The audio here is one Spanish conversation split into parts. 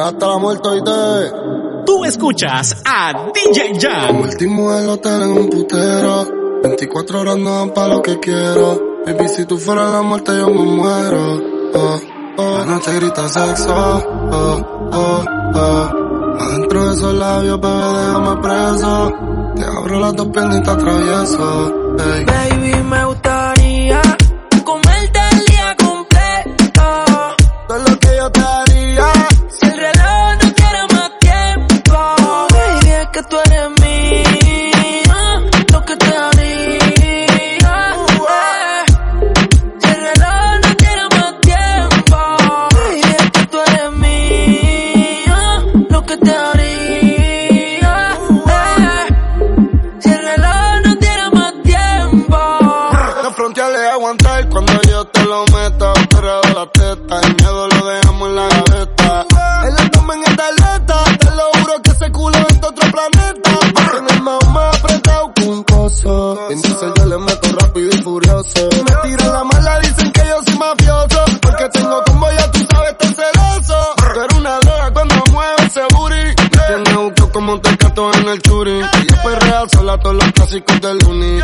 Hasta la muerte hoy te. Tú escuchas a DJ Jan. Último el hotel en un putero. 24 horas no dan pa' lo que quiero. Baby, si tú fueras la muerte yo me muero. Oh, oh. La noche grita sexo. Oh, oh, oh. Adentro de esos labios, bebé, déjame preso. Te abro las dos piernas y te atravieso. Hey. Baby, me gustaría aguantar cuando yo te lo meta. Pero de la teta, el miedo lo dejamos en la gaveta. Él la toma en esta aleta, te lo juro que ese culo es de otro planeta. En el mao más apretado que un coso. Entonces yo le meto rápido y furioso. Me tiran la mala, dicen que yo soy mafioso. Porque tengo combo, ya tú sabes, estoy celoso. Pero una droga cuando mueve ese booty. Tiene auto como te canto en el churi. Yo perrea sola todos los clásicos del uni.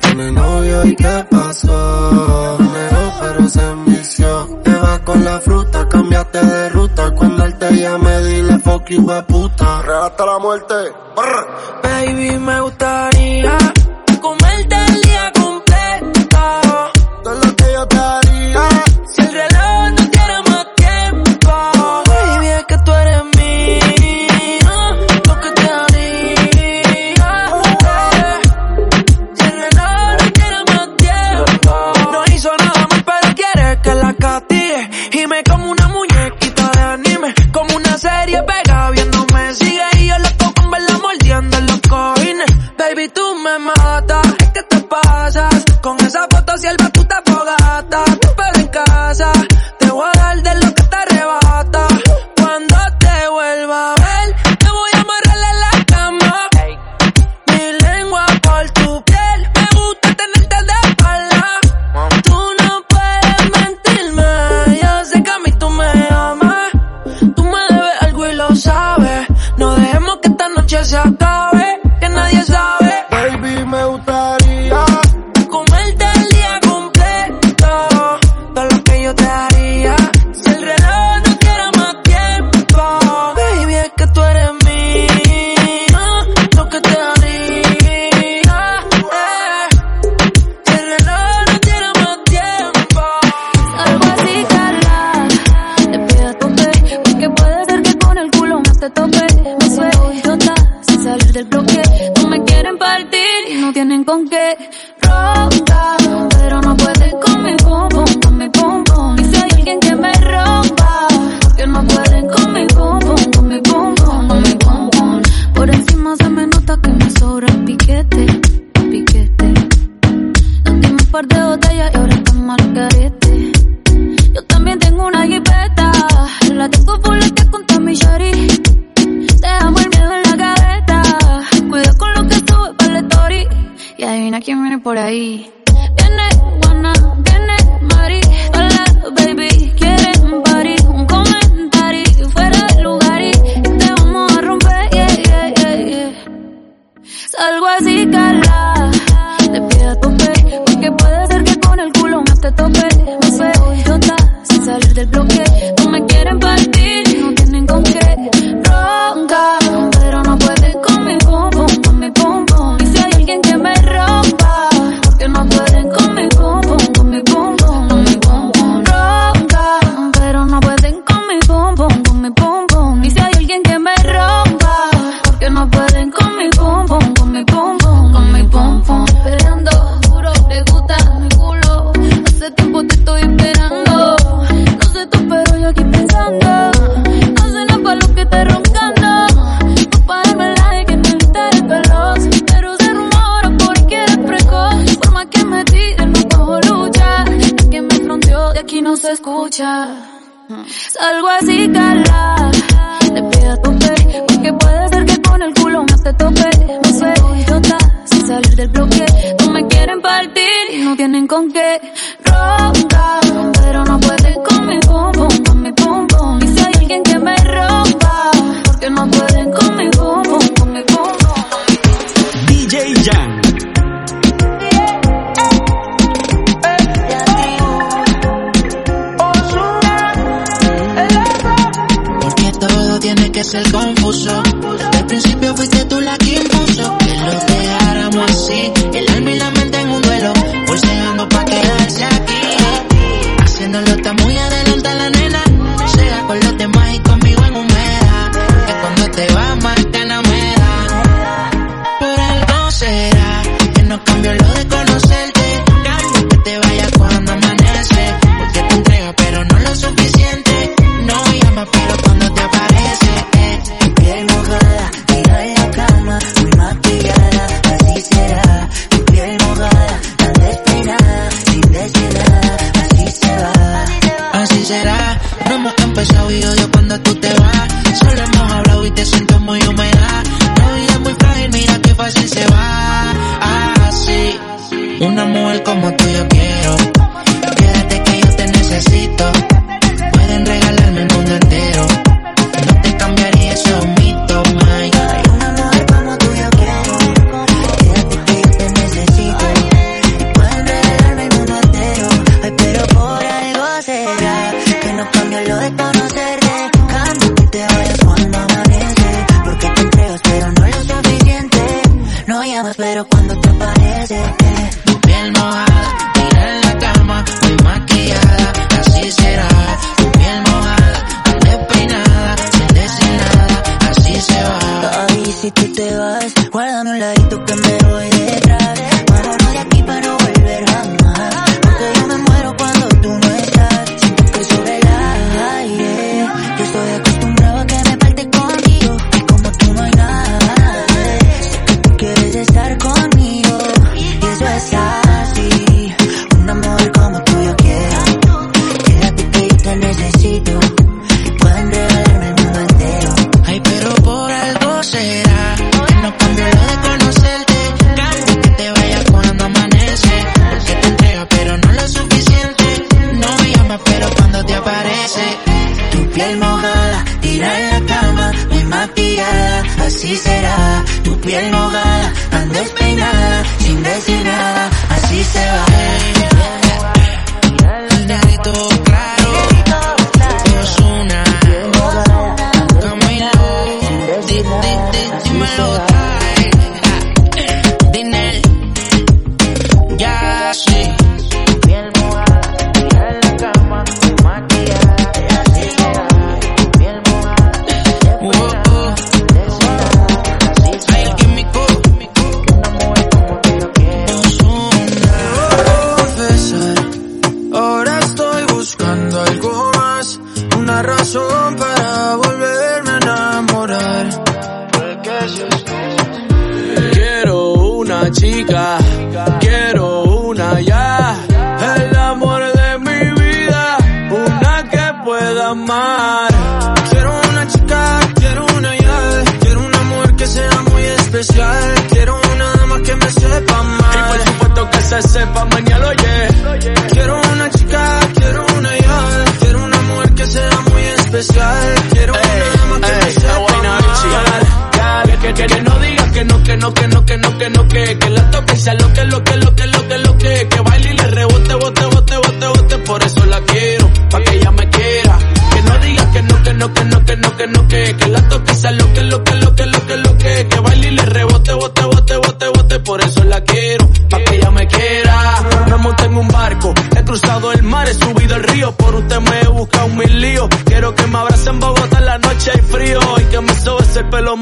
Tiene novio y qué pasó. Negó pero se envició. Te vas con la fruta, cambiaste de ruta. Cuando él te llame, dile fuck you, puta. Hasta la muerte. Brr. Baby, me gustaría el confuso. pero cuando te aparece, tu piel mojada, mira en la cama, muy maquillada, así será. Tu piel mojada, ande peinada, sin decir nada, así se va. Ay, si tú te vas, guárdame un ladito que me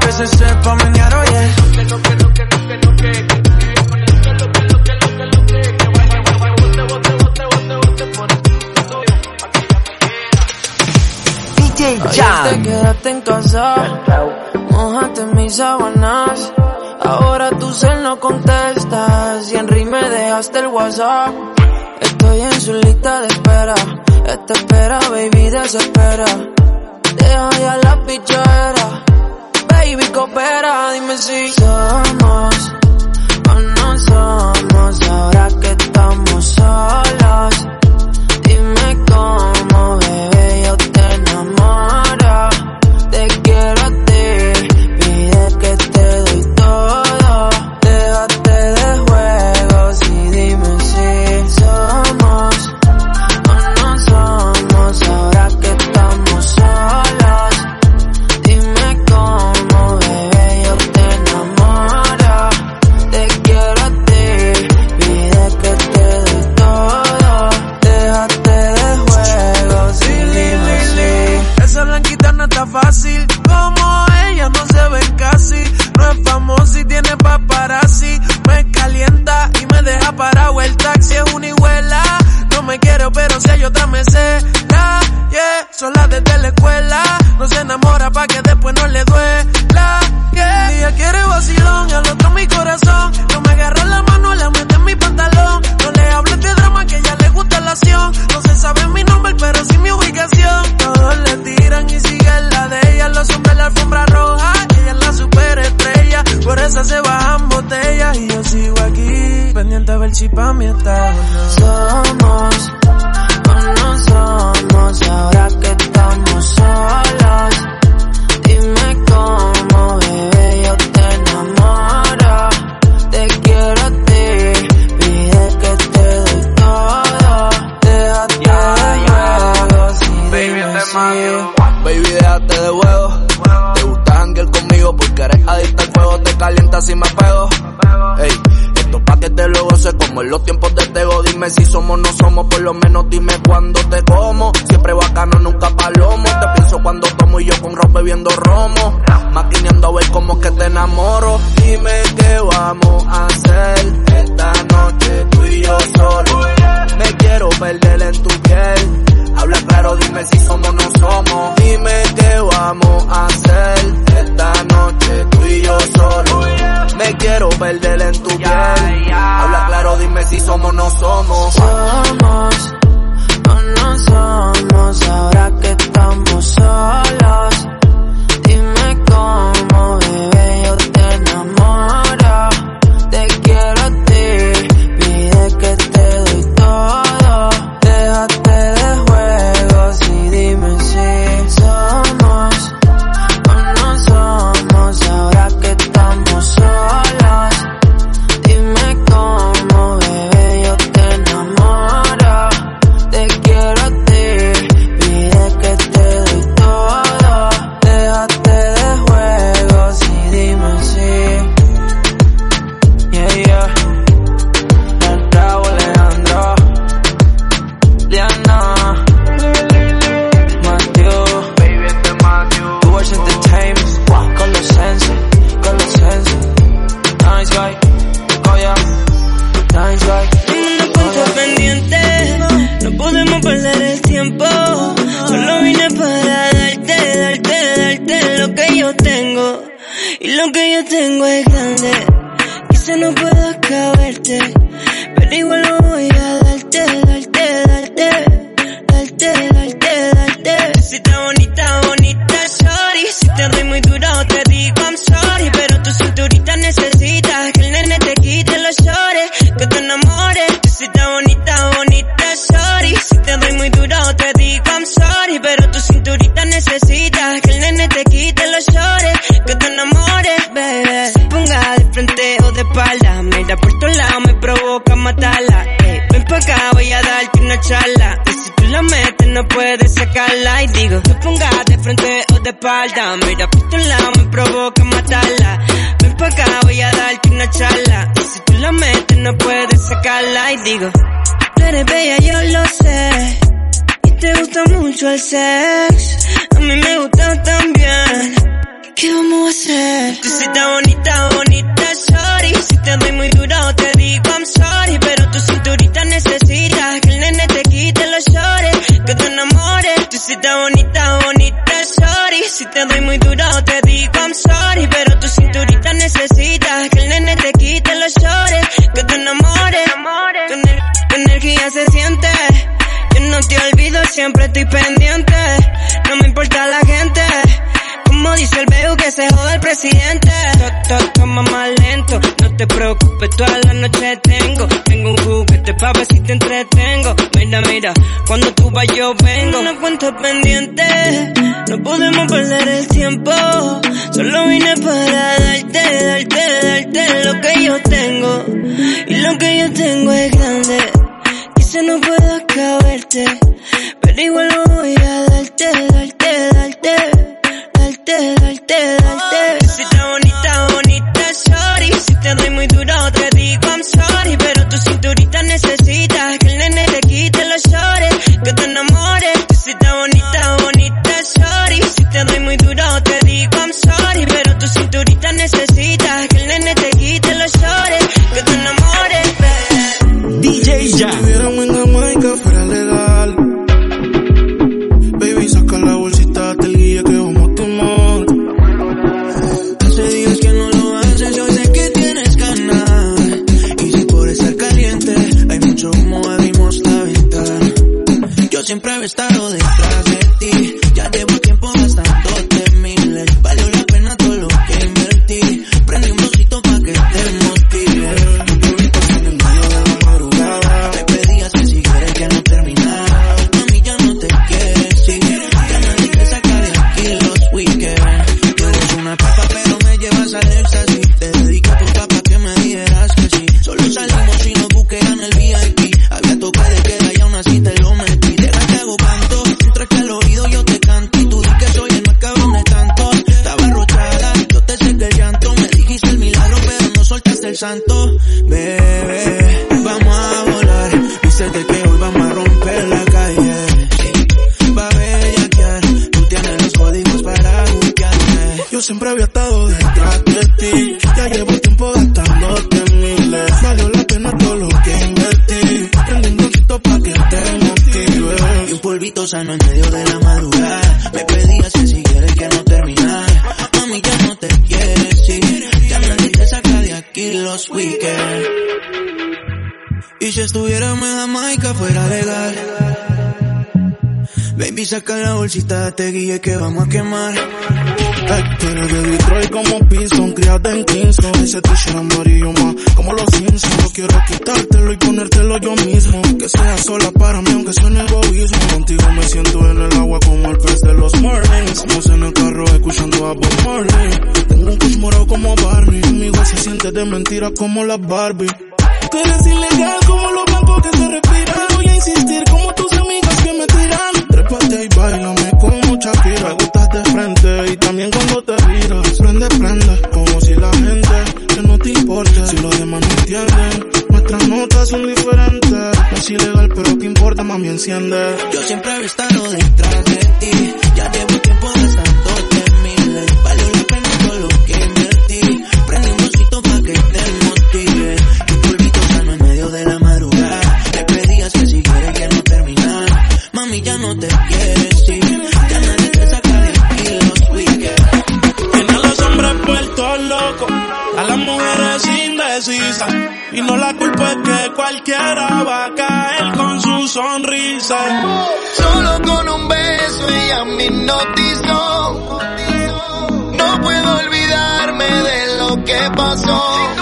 Que se sepa mañana, oye. DJ Jam. quedaste en casa, mojaste mis sábanas. Ahora tu cel no contestas y Henry me dejaste el WhatsApp. Estoy en su lista de espera, esta espera, baby, desespera. Deja ya la pichera, baby, coopera, dime si somos o no somos ahora que estamos solos. Dime cómo, bebé, Pendiente a ver si pa' mí está. Somos o no somos ahora que no puedes sacarla. Y digo, se ponga de frente o de espalda, mira por tu lado me provoca matarla. Ven pa' acá, voy a darte una charla. Y si tú la metes, no puedes sacarla. Y digo, tú eres bella, yo lo sé. Y te gusta mucho el sex. A mí me gusta también. ¿Qué vamos a hacer? Tú sí estás bonita, bonita, sorry. Si te doy muy duro, te digo I'm sorry. Pero tu sí estás bonita, bonita, sorry. Si te doy muy duro, te digo I'm sorry. Pero tu cinturita necesita que el nene te quite los llores, que te enamores. Tu, tu energía se siente. Yo no te olvido, siempre estoy pendiente. No me importa la gente. Dice el veo que se joda el presidente. To- to- Toma más lento, no te preocupes, toda la noche tengo. Tengo un juguete pa' ver si te entretengo. Mira, mira, cuando tú vas yo vengo. Una cuenta pendiente, no podemos perder el tiempo. Solo vine para darte, darte, darte lo que yo tengo. Y lo que yo tengo es grande. Quizá no puedo caberte, pero igual lo voy a darte, darte, darte, darte, darte, darte. Si está bonita, bonita, sorry. Si te doy muy duro, te digo I'm sorry. Pero tu cinturita Ya llevo tiempo gastándote miles. Valió la pena todo lo que invertí. Prendí un rosito pa' que te motive. Y un polvito sano en medio de la madrugada. Me pedías que si quieres que no terminara. Mami, ya no te quieres ir. Ya nadie te saca de aquí los weekends. Y si estuviéramos en Jamaica fuera legal. Baby, saca la bolsita, te guíe que vamos a quemar. Tú eres de Detroit como Pinson, criada en Kingston. Ese t-shirt amarillo más como los Simpsons. No quiero quitártelo y ponértelo yo mismo. Que sea sola para mí, aunque suene egoísmo. Contigo me siento en el agua como el pez de los Marlins. Estamos en el carro escuchando a Bob Marley. Tengo un kush morado como Barney. Conmigo se siente de mentira como la Barbie. Tú eres ilegal como los blancos que se respiran. Voy a insistir como tus también cuando te miras. Prende, prende, como si la gente que no te importe. Si los demás no entienden, nuestras notas son diferentes. No es ilegal, pero qué importa, mami, enciende. Yo siempre he estado detrás de ti. Ya llevo Y no la culpa es que cualquiera va a caer con su sonrisa. Solo con un beso ella me hipnotizó. No puedo olvidarme de lo que pasó.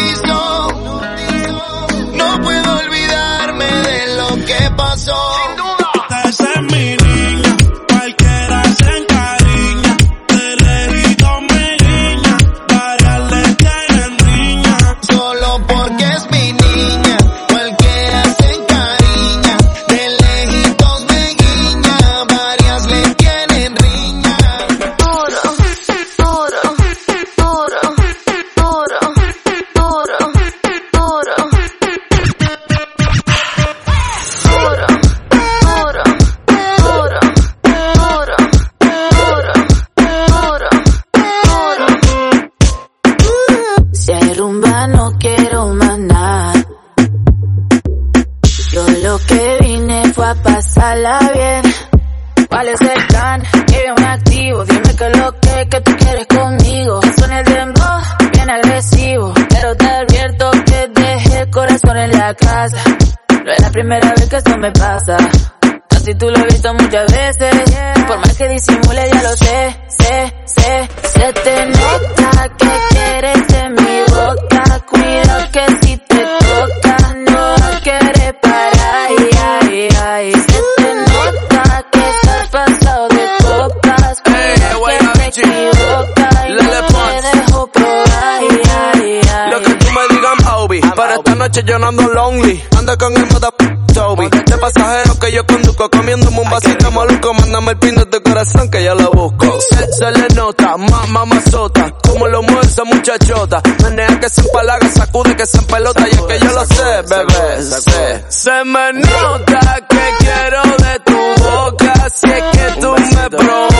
que yo lo busco. Se, le nota, más ma, mamazota, como lo mueve esa muchachota. Menea que se empalaga, sacude que se empelota, y es que yo lo sé, bebé, sé. Se me nota que quiero de tu boca, si es que tú me provocas.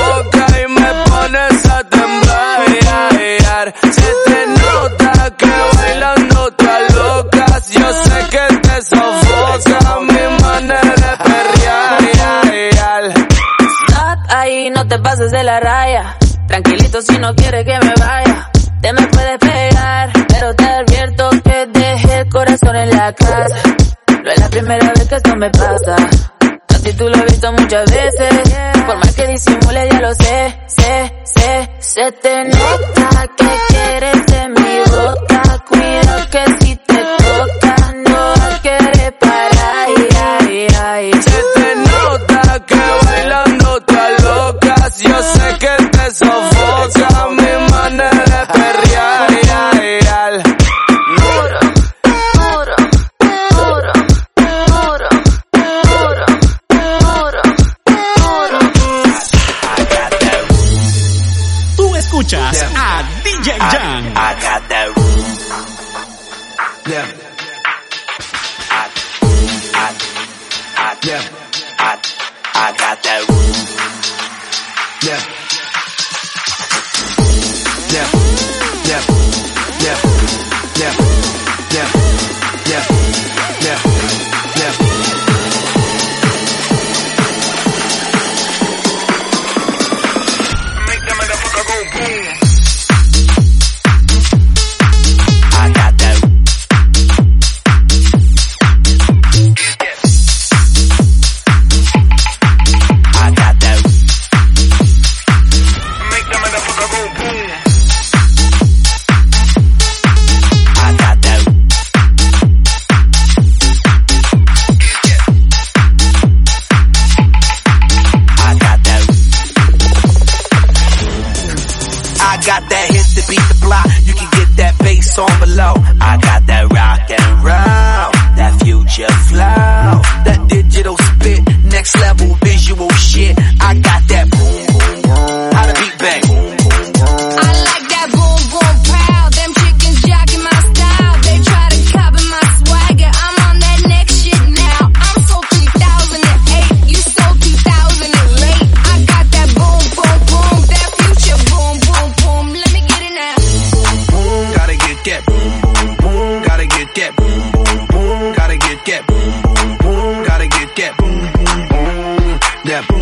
pases de la raya. Tranquilito si no quieres que me vaya. Te me puedes pegar, pero te advierto que dejé el corazón en la casa. No es la primera vez que esto me pasa. A tú lo he visto muchas veces. Por más que disimule, ya lo sé, sé, sé. Se te nota que quieres de mi boca. Cuido que John. I, I got that room. Yeah. I, I, I, yeah. I, I got that room.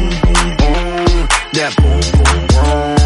Boom, boom, that boom, boom, boom,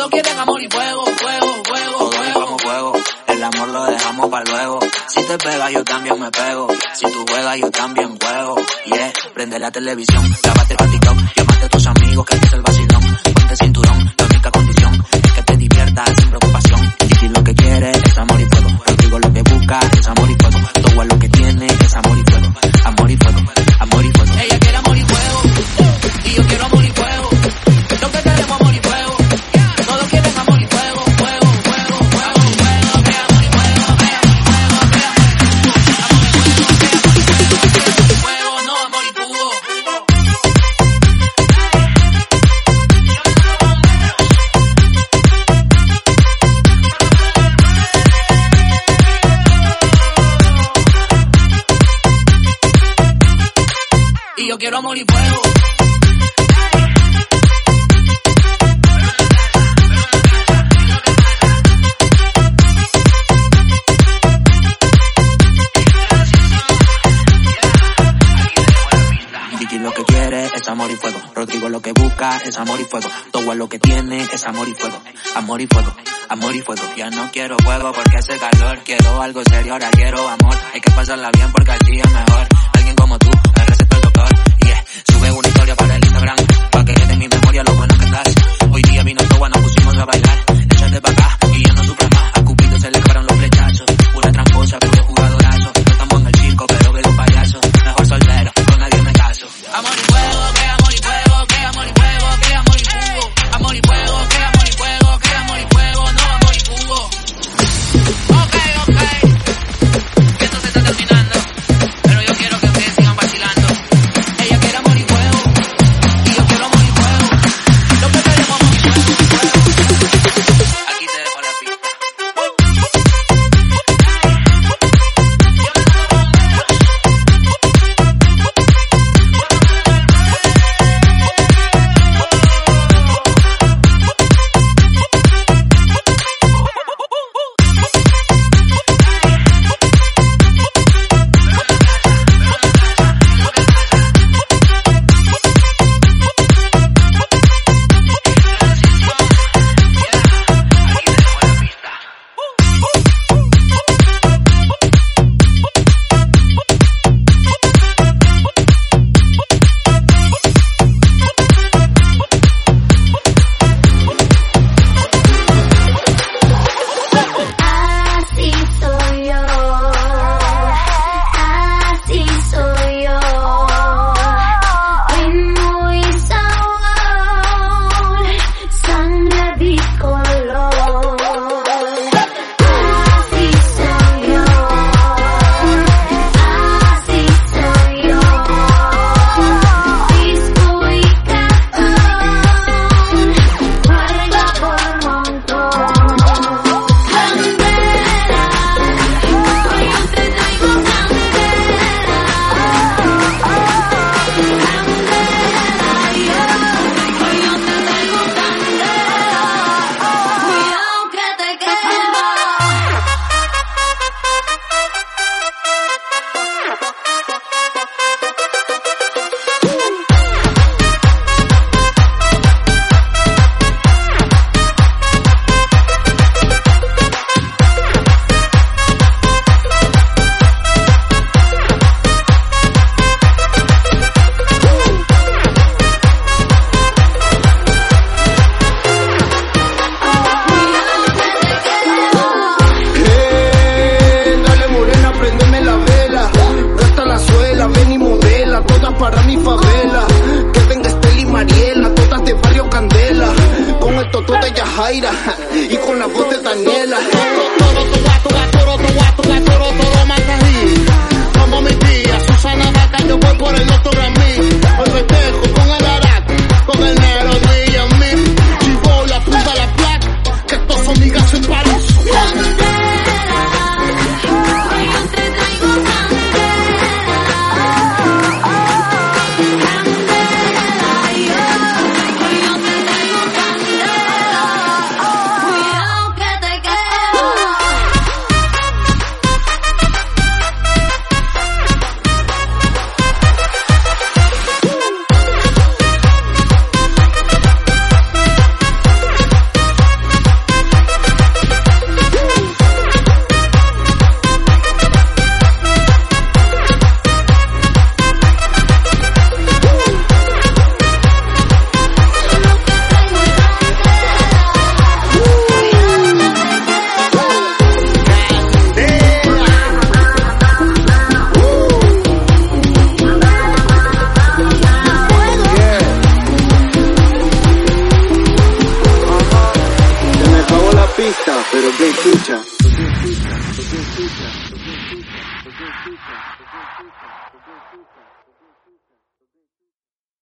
Todos quieren amor y fuego, fuego, fuego, fuego. fuego. El amor lo dejamos para luego. Si te pega yo también me pego. Si tú juegas yo también juego. Yeah, prende la televisión, lávate el TikTok, llámate a tus amigos que este es el vacilón. es amor y fuego. Todo lo que tiene es amor y fuego. Amor y fuego. Amor y fuego. Ya no quiero fuego porque hace calor. Quiero algo serio, ahora quiero amor. Hay que pasarla bien porque así es mejor. Alguien como tú y con la voz de Daniela. Como mi tía Susana Vaca, yo voy por el